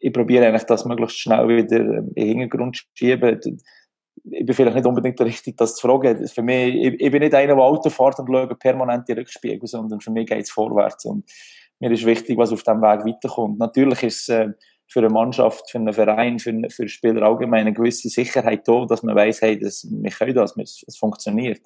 Speaker 3: ich probiere eigentlich das möglichst schnell wieder in den Hintergrund zu schieben ich bin vielleicht nicht unbedingt der Richtige, das zu fragen. Für mich, ich, ich bin nicht einer, der Auto fährt und schaut permanent die Rückspiegel, sondern für mich geht es vorwärts. Und mir ist wichtig, was auf diesem Weg weiterkommt. Natürlich ist es äh, für eine Mannschaft, für einen Verein, für, für Spieler allgemein eine gewisse Sicherheit da, dass man weiß, hey, das, wir können das, es funktioniert.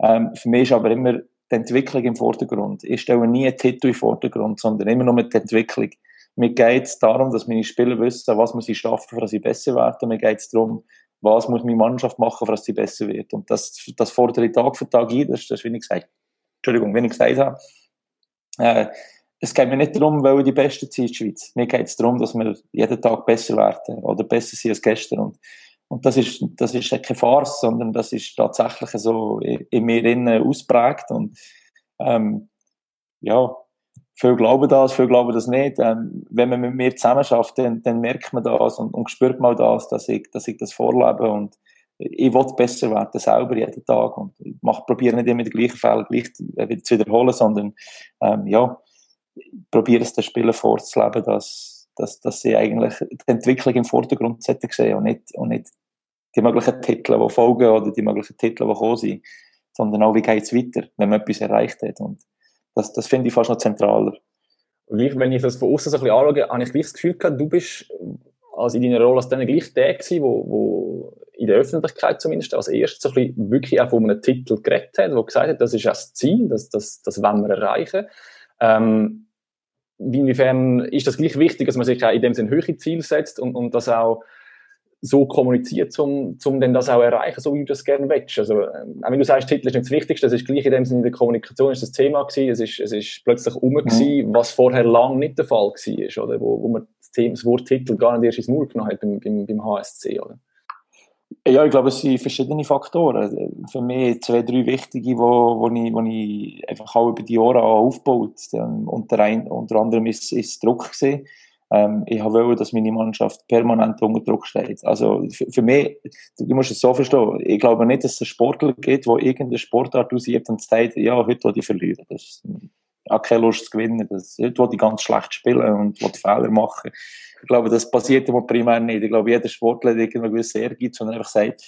Speaker 3: Ähm, für mich ist aber immer die Entwicklung im Vordergrund. Ich stelle nie einen Titel im Vordergrund, sondern immer nur mit der Entwicklung. Mir geht es darum, dass meine Spieler wissen, was muss ich schaffen, dass sie besser werden. Mir geht es darum, was muss meine Mannschaft machen, dass sie besser wird. Und das, das fordere ich Tag für Tag ein, das, das wie ich gesagt Entschuldigung, wenn ich gesagt habe. Äh, es geht mir nicht darum, weil wir die Besten sind in der Schweiz. Mir geht es darum, dass wir jeden Tag besser werden oder besser sind als gestern. Und, und das ist, das ist keine Farce, sondern das ist tatsächlich so in, in mir innen ausprägt. Und ähm, ja, viele glauben das, viele glauben das nicht. Ähm, wenn man mit mir zusammen schafft, dann, dann merkt man das und, und spürt mal das, dass ich, dass ich das vorlebe und ich will besser werden, selber jeden Tag und ich probiere nicht immer die gleichen Fälle gleich wieder zu wiederholen, sondern ähm, ja, probiere es den Spielern vorzuleben, dass, dass, dass sie eigentlich die Entwicklung im Vordergrund sehen und nicht, und nicht die möglichen Titel, die folgen oder die möglichen Titel, die kommen sind, sondern auch, wie geht es weiter, wenn man etwas erreicht hat und das, das finde ich fast noch zentraler.
Speaker 1: Wenn ich das von außen so ein bisschen anschaue, habe ich das Gefühl gehabt, du bist also in deiner Rolle als dann gleich der gewesen, wo, wo in der Öffentlichkeit zumindest als erstes so ein bisschen wirklich auch von einem Titel geredet hat, wo gesagt hat, das ist das Ziel, das, das, das wollen wir erreichen. Ähm, inwiefern ist das gleich wichtig, dass man sich auch in dem Sinne höhere Ziele setzt und, und das auch so kommuniziert, um, um dann das auch erreichen, so wie du das gerne willst. Also, ähm, auch wenn du sagst, Titel ist nicht das Wichtigste, das ist gleich in dem Sinne in der Kommunikation ist das Thema gewesen, es ist, es ist plötzlich um mhm. gewesen, was vorher lang nicht der Fall war, oder? Wo, wo man das, Thema, das Wort Titel gar nicht erst ins Maul genommen hat beim, beim, beim HSC, oder?
Speaker 3: Ja, ich glaube, es sind verschiedene Faktoren. Für mich zwei, drei wichtige, wo, wo, ich, wo ich einfach auch über die Jahre aufgebaut ähm, unter, ein, unter anderem ist, ist Druck gesehen ähm, ich wollte, dass meine Mannschaft permanent unter Druck steht. Also für, für mich, du, musst es so verstehen, ich glaube nicht, dass es einen Sportler gibt, der irgendeine Sportart ausübt und sagt, ja, heute will ich verlieren. Das ich habe keine Lust zu gewinnen. Das, heute will ich ganz schlecht spielen und will Fehler machen. Ich glaube, das passiert immer primär nicht. Ich glaube, jeder Sportler hat irgendwie gewisse Ehrgeiz und einfach sagt,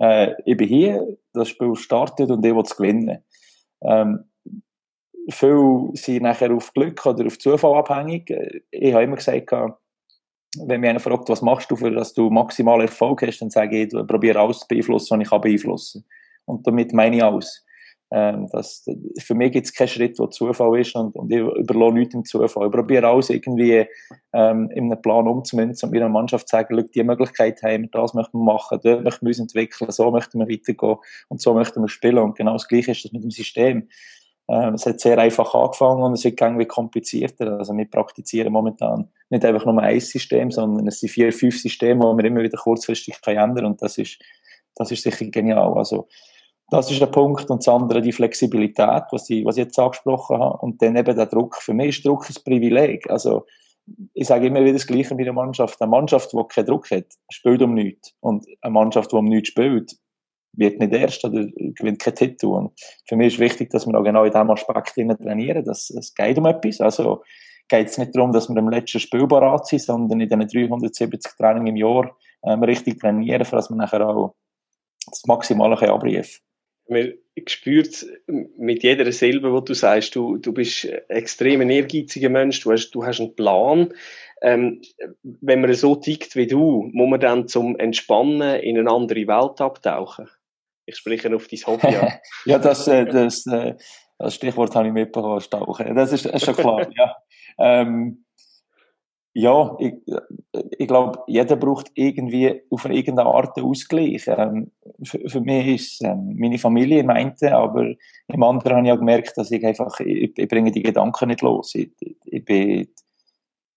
Speaker 3: äh, ich bin hier, das Spiel startet und ich will es gewinnen. Ähm, viele sind nachher auf Glück oder auf Zufall abhängig. Ich habe immer gesagt, wenn mich einer fragt, was machst du, für dass du maximal Erfolg hast, dann sage ich, ich probiere alles zu beeinflussen, was ich kann beeinflussen. Und damit meine ich alles. Ähm, das, für mich gibt es keinen Schritt, der Zufall ist und, und ich überlasse nichts im Zufall. Ich probiere alles irgendwie ähm, in einem Plan umzumünzen und meiner Mannschaft zu sagen, die Möglichkeit haben wir, das möchten wir machen, dort möchten wir uns entwickeln, so möchten wir weitergehen und so möchten wir spielen. Und genau das Gleiche ist das mit dem System es hat sehr einfach angefangen und es wird irgendwie komplizierter. Also wir praktizieren momentan nicht einfach nur ein System, sondern es sind vier, fünf Systeme, die man immer wieder kurzfristig ändern kann und das ist, das ist sicher genial. Also das ist der Punkt. Und das andere, die Flexibilität, was ich, was ich jetzt angesprochen habe. Und dann eben der Druck. Für mich ist Druck ein Privileg. Also, ich sage immer wieder das Gleiche bei der Mannschaft. Eine Mannschaft, die keinen Druck hat, spielt um nichts. Und eine Mannschaft, die um nichts spielt, wird nicht erst oder gewinnt keinen Titel. Und für mich ist wichtig, dass wir auch genau in diesem Aspekt trainieren. Dass, es geht um etwas. Also, geht es nicht darum, dass wir im letzten Spiel bereit sind, sondern in diesen 370 Trainings im Jahr ähm, richtig trainieren, dass wir nachher auch das Maximale abrufen
Speaker 2: man spürt mit jeder Silbe, wo du sagst, du, du bist extrem ehrgeiziger Mensch, du hast, du hast einen Plan. Ähm, wenn man so tickt wie du, muss man dann zum Entspannen in eine andere Welt abtauchen. Ich spreche auf dein *laughs* Hobby
Speaker 3: an. ja, das, äh, das, äh, das Stichwort habe ich mitbekommen, Tauchen. Das ist, ist schon klar, ja. Ähm, ja, ich, ich glaube, jeder braucht irgendwie auf eine irgendeine Art einen Ausgleich. Ähm, für, für, mich ist ähm, meine Familie meinte, aber im anderen habe ich auch gemerkt, dass ich einfach, ich, ich bringe die Gedanken nicht los. Ich, ich bin,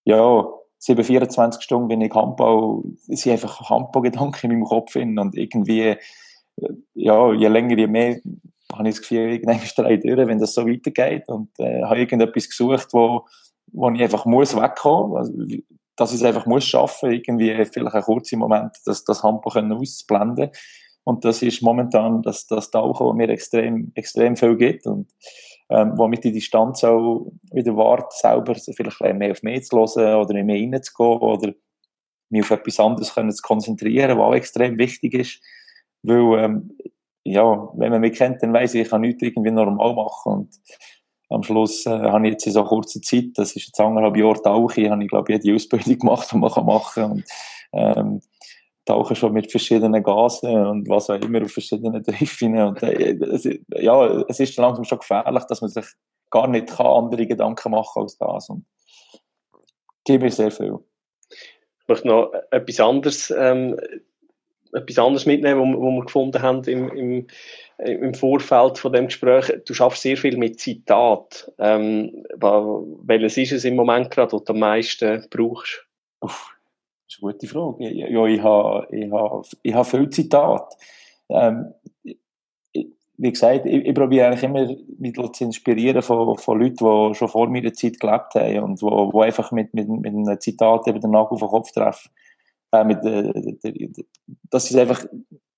Speaker 3: ja, 7, 24 Stunden bin ich Handball, es sind einfach Handball-Gedanken in meinem Kopf hin und irgendwie, ja, je länger, je mehr habe ich das Gefühl, irgendwann ist der durch, wenn das so weitergeht. Und äh, habe irgendetwas gesucht, wo wo ich einfach muss wegkommen, also, dass ich es einfach muss schaffen, irgendwie vielleicht einen kurzen Moment, das, das Handball können auszublenden. Und das ist momentan das, das Tauchen, was mir extrem, extrem viel gibt und ähm, womit die Distanz auch wieder wart, selber vielleicht mehr auf mich zu hören oder mich reinzugehen oder mich auf etwas anderes können zu konzentrieren, was auch extrem wichtig ist, weil ähm, ja, wenn man mich kennt, dann weiß ich, ich kann nichts irgendwie normal machen und am Schluss äh, habe ich jetzt in so kurzer Zeit, das ist jetzt anderthalb Jahre Tauchen, habe ich glaube ich jede Ausbildung *laughs* gemacht, die man kann machen kann. Und, ähm, tauchen schon mit verschiedenen Gasen und was auch immer auf verschiedenen Triffen. Und, äh, es, ja, es ist langsam schon gefährlich, dass man sich gar nicht kann andere Gedanken machen als das. Und gebe mir sehr viel.
Speaker 2: Ich möchte noch etwas anderes, ähm, etwas anderes mitnehmen, was wir gefunden haben im, im im Vorfeld von dem Gespräch, du schaffst sehr viel mit Zitat. Ähm, welches ist es im Moment gerade, was du am meisten brauchst?
Speaker 3: Uff, das ist eine gute Frage. Ja, ich habe ich hab, ich hab viel Zitat. Ähm, wie gesagt, ich, ich probiere eigentlich immer, mich zu inspirieren von, von Leuten, die schon vor meiner Zeit gelebt haben und wo, wo einfach mit, mit, mit einem Zitat eben den Nagel auf den Kopf treffen. Äh, mit, äh, das ist einfach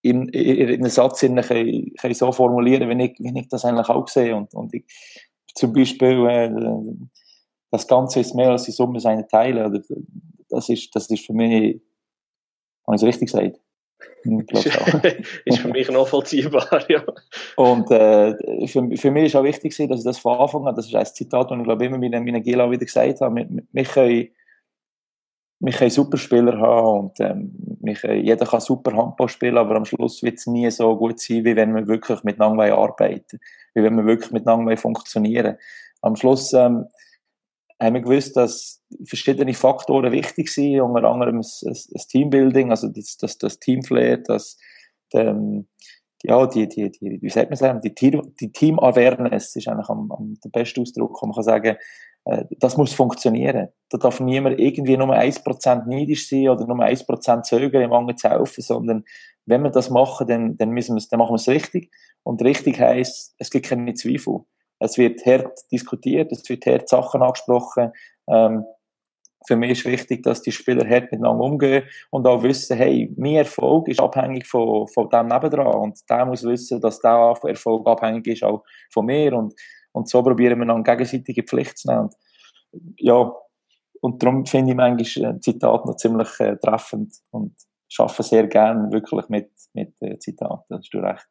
Speaker 3: in, in, in einen Satz kann, kann ich so formulieren, wie ich, wie ich das eigentlich auch sehe. Und, und ich, zum Beispiel, äh, das Ganze ist mehr als die Summe seiner Teile. Oder, das, ist, das ist für mich, habe ich es richtig gesagt? *laughs*
Speaker 2: ist für mich nachvollziehbar, ja.
Speaker 3: Und äh, für, für mich ist auch wichtig, dass ich das von Anfang an, das ist ein Zitat, das ich glaube immer meinen, meinen Gila wieder gesagt habe, wir, wir können wir können super Spieler haben und ähm, können, jeder kann super Handball spielen, aber am Schluss wird es nie so gut sein, wie wenn wir wirklich miteinander arbeiten, wie wenn wir wirklich miteinander funktionieren. Am Schluss ähm, haben wir gewusst, dass verschiedene Faktoren wichtig sind, unter anderem das, das, Teambuilding, also das, das, das Teamflair, das, ähm, ja, die, die, die, wie sagt man sagen, die, die Team-Awareness ist eigentlich am, am, der beste Ausdruck, man kann sagen, das muss funktionieren. Da darf niemand irgendwie nur 1% neidisch sein oder nur 1% zögern, im anderen zu helfen, sondern wenn wir das machen, dann, dann, müssen wir dann machen wir es richtig. Und richtig heisst, es gibt keine Zweifel. Es wird hart diskutiert, es wird hart Sachen angesprochen. Ähm, für mich ist wichtig, dass die Spieler hart miteinander umgehen und auch wissen, hey, mein Erfolg ist abhängig von, von dem nebendran und der muss wissen, dass der Erfolg abhängig ist auch von mir und und so probieren wir dann gegenseitige Pflicht zu nehmen. ja, und darum finde ich manchmal ein Zitat noch ziemlich äh, treffend und arbeite sehr gerne wirklich mit, mit äh, Zitaten. Hast du recht.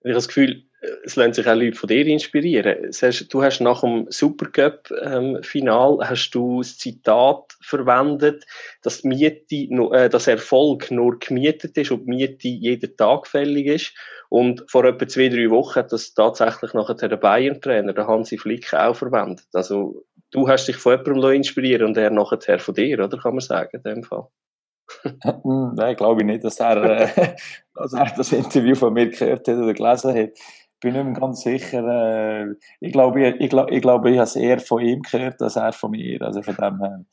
Speaker 2: Ich habe das Gefühl, es lassen sich auch Leute von dir inspirieren. Du hast nach dem Supercup-Final ähm, hast du das Zitat verwendet, dass Miete, äh, dass Erfolg nur gemietet ist und die Miete jeden Tag fällig ist. Und vor etwa zwei, drei Wochen hat das tatsächlich nachher der Bayern-Trainer, der Hansi Flick, auch verwendet. Also du hast dich von jemandem inspirieren und er nachher von dir, oder kann man sagen, in dem Fall? *laughs*
Speaker 3: Nein, glaube ich nicht, dass er, äh, *laughs* dass er das Interview von mir gehört hat oder gelesen hat bin nicht mehr ganz sicher. Äh, ich glaube, ich, ich, ich, glaube, ich habe es eher von ihm gehört, als er von mir. Also von dem her.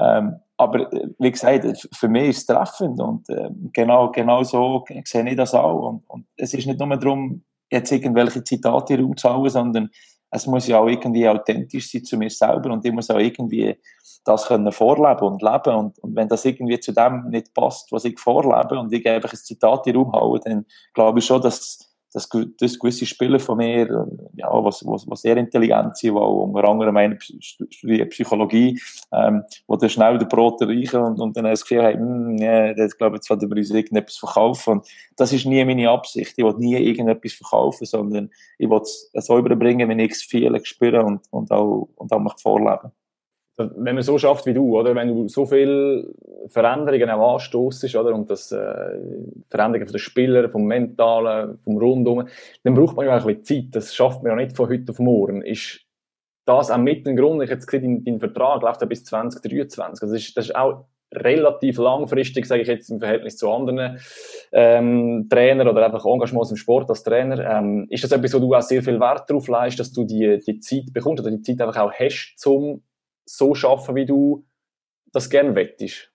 Speaker 3: Ähm, aber äh, wie gesagt, für mich ist es treffend und äh, genau, genau so sehe ich das auch. Und, und es ist nicht nur darum, jetzt irgendwelche Zitate in zu hauen, sondern es muss ja auch irgendwie authentisch sein zu mir selber und ich muss auch irgendwie das können vorleben und leben und, und wenn das irgendwie zu dem nicht passt, was ich vorlebe und ich einfach ein Zitat in den Raum haue, dann glaube ich schon, dass dass, dass gewisse Spieler von mir, ja, was, was, was sehr intelligent sind, die unter anderem eine studieren Psychologie, ähm, wo dann schnell den Brot erreichen und, und dann das Gefühl haben, hm, ja, das glaube jetzt werden wir uns irgendetwas verkaufen. Und das ist nie meine Absicht. Ich will nie irgendetwas verkaufen, sondern ich will es so überbringen, wenn ich es viel spüre und, und auch, und auch mich vorleben
Speaker 1: wenn man so schafft wie du, oder wenn du so viele Veränderungen auch anstoßest, oder und das äh, Veränderungen von den Spielern, vom Mentalen, vom Rundum, dann braucht man ja auch ein bisschen Zeit. Das schafft man ja nicht von heute auf morgen. Ist das auch mit dem Grund? Ich jetzt gesehen, dein, Vertrag läuft ja bis 2023. Also das ist, das ist auch relativ langfristig, sage ich jetzt im Verhältnis zu anderen ähm, Trainer oder einfach Engagements im Sport als Trainer. Ähm, ist das etwas, wo du auch sehr viel Wert darauf leist, dass du die, die Zeit bekommst oder die Zeit einfach auch hast, zum so schaffen, wie du das gerne wettest?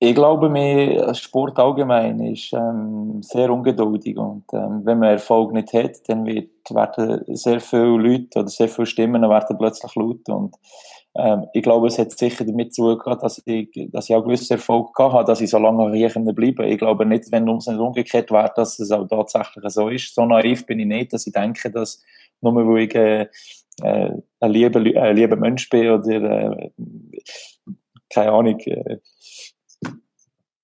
Speaker 3: Ich glaube, mir Sport allgemein ist ähm, sehr ungeduldig und ähm, wenn man Erfolg nicht hat, dann wird, werden sehr viele Leute oder sehr viele Stimmen werden plötzlich laut und ähm, ich glaube, es hat sicher damit zu tun, dass ich, dass ich auch gewissen Erfolg gehabt habe, dass ich so lange hier bleiben Ich glaube nicht, wenn es nicht umgekehrt wäre, dass es auch tatsächlich so ist. So naiv bin ich nicht, dass ich denke, dass nur weil ich äh, äh, ein, lieber, ein lieber Mensch bin oder äh, keine Ahnung, äh,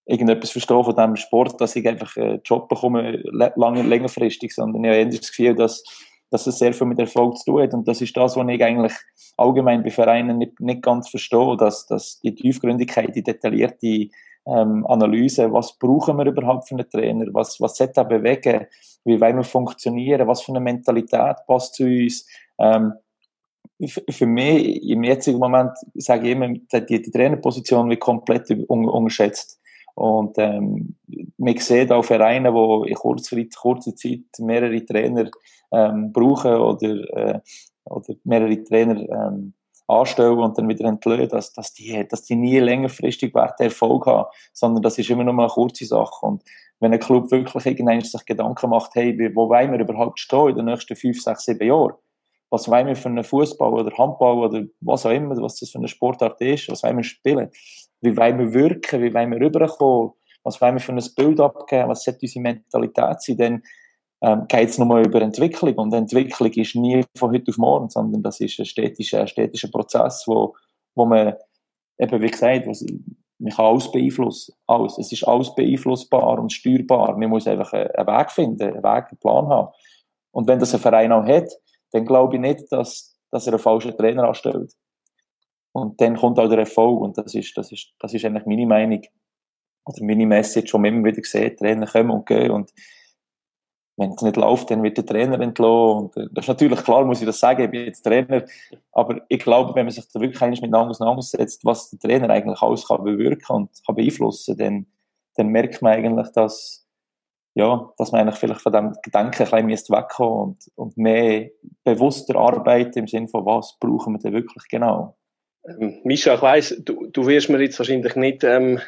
Speaker 3: irgendetwas verstehe von diesem Sport, dass ich einfach einen Job bekomme, lange, längerfristig, sondern ich habe das Gefühl, dass, dass es sehr viel mit Erfolg zu tun hat. Und das ist das, was ich eigentlich allgemein bei Vereinen nicht, nicht ganz verstehe, dass, dass die Tiefgründigkeit, die detaillierte ähm, Analyse, was brauchen wir überhaupt für einen Trainer, was, was sollte er bewegen, wie wollen wir funktionieren, was für eine Mentalität passt zu uns, ähm, für mich im jetzigen Moment sage ich immer, die, die Trainerposition wird komplett un unterschätzt. Und ähm, man sieht auch Vereine, die in kurzer, kurzer Zeit mehrere Trainer ähm, brauchen oder, äh, oder mehrere Trainer ähm, anstellen und dann wieder entlösen, dass, dass, die, dass die nie längerfristig Werte Erfolg haben, sondern das ist immer nur eine kurze Sache. Und wenn ein Club wirklich sich Gedanken macht, hey, wo wollen wir überhaupt stehen in den nächsten fünf, sechs, sieben Jahren? Was wollen wir für einen Fußball oder Handball oder was auch immer, was das für eine Sportart ist, was wollen wir spielen, wie wollen wir wirken, wie wollen wir rüberkommen, was wollen wir für ein Bild abgeben, was sollte unsere Mentalität sein, dann ähm, geht es nochmal über Entwicklung. Und Entwicklung ist nie von heute auf morgen, sondern das ist ein städtischer, ein städtischer Prozess, wo, wo man eben, wie gesagt, was, man kann alles beeinflussen, alles. Es ist alles beeinflussbar und steuerbar. Man muss einfach einen Weg finden, einen Weg, einen Plan haben. Und wenn das ein Verein auch hat, dann glaube ich nicht, dass, dass er einen falschen Trainer anstellt. Und dann kommt auch der Erfolg und das ist, das ist, das ist eigentlich meine Meinung oder meine Message, die man immer wieder sieht, Trainer kommen und gehen und wenn es nicht läuft, dann wird der Trainer entlassen. Und äh, das ist natürlich klar, muss ich das sagen, ich bin jetzt Trainer. Aber ich glaube, wenn man sich da wirklich miteinander auseinandersetzt, was der Trainer eigentlich alles kann bewirken und kann beeinflussen, dann, dann merkt man eigentlich, dass, ja, dass man eigentlich vielleicht von dem Gedanken ein bisschen wegkommen und, und mehr bewusster arbeiten im Sinne von, was brauchen wir denn wirklich genau.
Speaker 2: Ähm, Mischa, ich weiss, du, du wirst mir jetzt wahrscheinlich nicht ähm,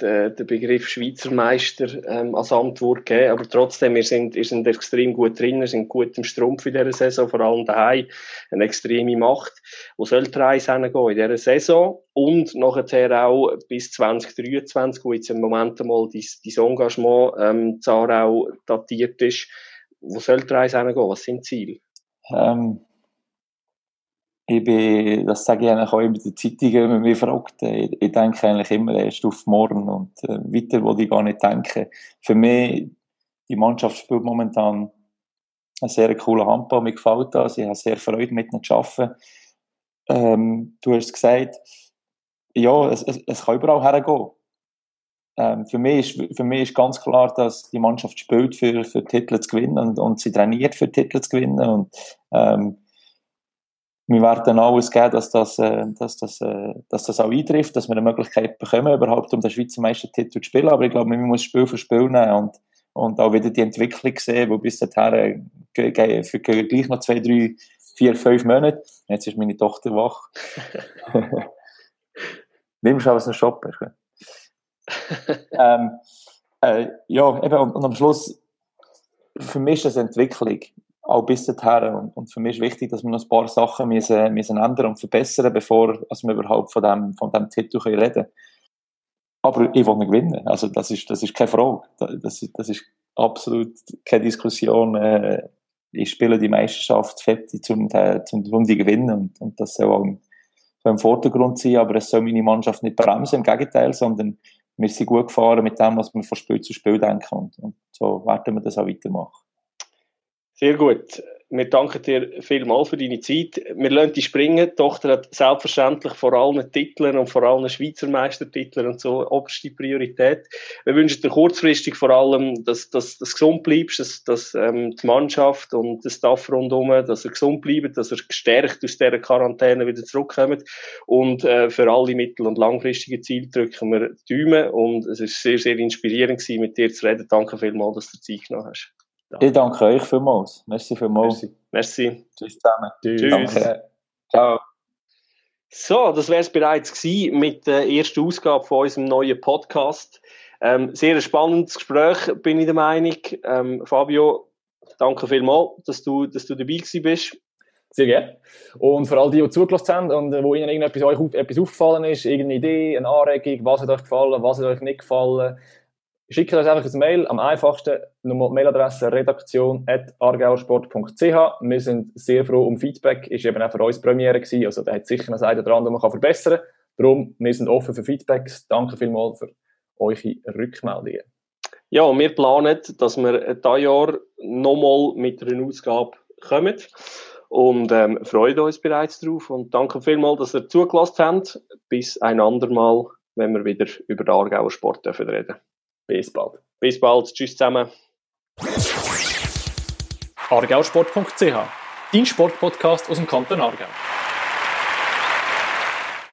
Speaker 2: den, den Begriff Schweizer Meister ähm, als Antwort geben, aber trotzdem, wir sind, wir sind extrem gut drin, wir sind gut im Strumpf in dieser Saison, vor allem daheim, eine extreme Macht. Wo soll die Reise hingehen in dieser Saison? Und nachher auch bis 2023, wo jetzt im Moment einmal dein, Engagement ähm, Zarau datiert ist. Wo soll die Reise hingehen? Was sind die Ziele?
Speaker 3: Ähm, ich bin, das sage ich eigentlich auch immer den Zeitungen, wenn man mich fragt, ich, ich, denke eigentlich immer erst auf morgen und äh, weiter wo ich gar nicht denken. Für mich, die Mannschaft spielt momentan einen sehr coolen Handball, mir gefällt das, ich habe sehr Freude mit ihnen zu arbeiten. Ähm, du hast gesagt, ja, es, es, es kann überall hergehen. Ähm, für, mich ist, für mich ist ganz klar, dass die Mannschaft spielt für, für Titel zu gewinnen und, und sie trainiert für Titel zu gewinnen und ähm, wir werden alles geben, dass das, äh, dass, das, äh, dass das auch eintrifft, dass wir eine Möglichkeit bekommen, überhaupt um den Schweizer Meistertitel zu spielen. Aber ich glaube, man muss Spiel für Spiel nehmen und, und auch wieder die Entwicklung sehen, wo bis dahin für gleich noch zwei, drei, vier, fünf Monate. Jetzt ist meine Tochter wach. *laughs* Nimmst du auch einen Shop? *laughs* ähm, äh, ja, eben, und, und, am Schluss, für mich ist das Entwicklung, auch bis dahin. Und, und für mich ist wichtig, dass wir noch ein paar Sachen müssen, müssen ändern und verbessern, bevor also wir überhaupt von dem, von dem Titel reden können. Aber ich will nicht gewinnen. Also, das ist, das ist keine Frage. Das, das ist absolut keine Diskussion. Äh, ich spiele die Meisterschaft fertig, um, zum, um die gewinnen. Und, und das soll auch im, im Vordergrund sein. Aber es soll meine Mannschaft nicht bremsen, im Gegenteil, sondern wir sind gut gefahren mit dem, was wir von Spiel zu Spiel denken. Und, und so werden wir das auch weitermachen.
Speaker 2: Sehr gut wir danken dir vielmals für deine Zeit. Wir lassen dich springen. Die Tochter hat selbstverständlich vor allen Titeln und vor allen Schweizer Meistertiteln und so oberste Priorität. Wir wünschen dir kurzfristig vor allem, dass, dass, dass du gesund bleibst, dass, dass ähm, die Mannschaft und der Staff rundherum, dass er gesund bleibt, dass er gestärkt aus dieser Quarantäne wieder zurückkommt. Und äh, für alle mittel- und langfristigen Ziele drücken wir die Daumen. Und es ist sehr, sehr inspirierend gewesen, mit dir zu reden. Danke vielmals, dass du Zeit genommen hast.
Speaker 3: Ich danke euch vielmals. Merci vielmals.
Speaker 2: Merci. Merci.
Speaker 3: Tschüss zusammen.
Speaker 2: Tschüss.
Speaker 3: Danke. Ciao.
Speaker 2: So, das wäre es bereits gewesen mit der ersten Ausgabe von unserem neuen Podcast. Ähm, sehr ein spannendes Gespräch, bin ich der Meinung. Ähm, Fabio, danke vielmals, dass du, dass du dabei gewesen bist.
Speaker 1: Sehr gerne. Und für all die, die zugelassen haben und wo Ihnen irgendetwas euch etwas aufgefallen ist, irgendeine Idee, eine Anregung, was hat euch gefallen, was hat euch nicht gefallen, Schickt uns einfach ein Mail, am einfachsten nochmal die Mailadresse redaktion.argauersport.ch. Wir sind sehr froh um Feedback, ist eben auch für uns Premiere gewesen, also da hat sicher eine Seite dran, die man verbessern kann. Darum, wir sind offen für Feedbacks. Danke vielmals für eure Rückmeldungen.
Speaker 2: Ja, wir planen, dass wir dieses Jahr nochmal mit einer Ausgabe kommen und ähm, freuen uns bereits darauf und danke vielmals, dass ihr zugelassen habt. Bis ein andermal, wenn wir wieder über den Aargauer Sport reden dürfen.
Speaker 1: Bis bald.
Speaker 2: Bis bald. Tschüss zusammen.
Speaker 4: argausport.ch Dein Sportpodcast aus dem Kanton Aargau.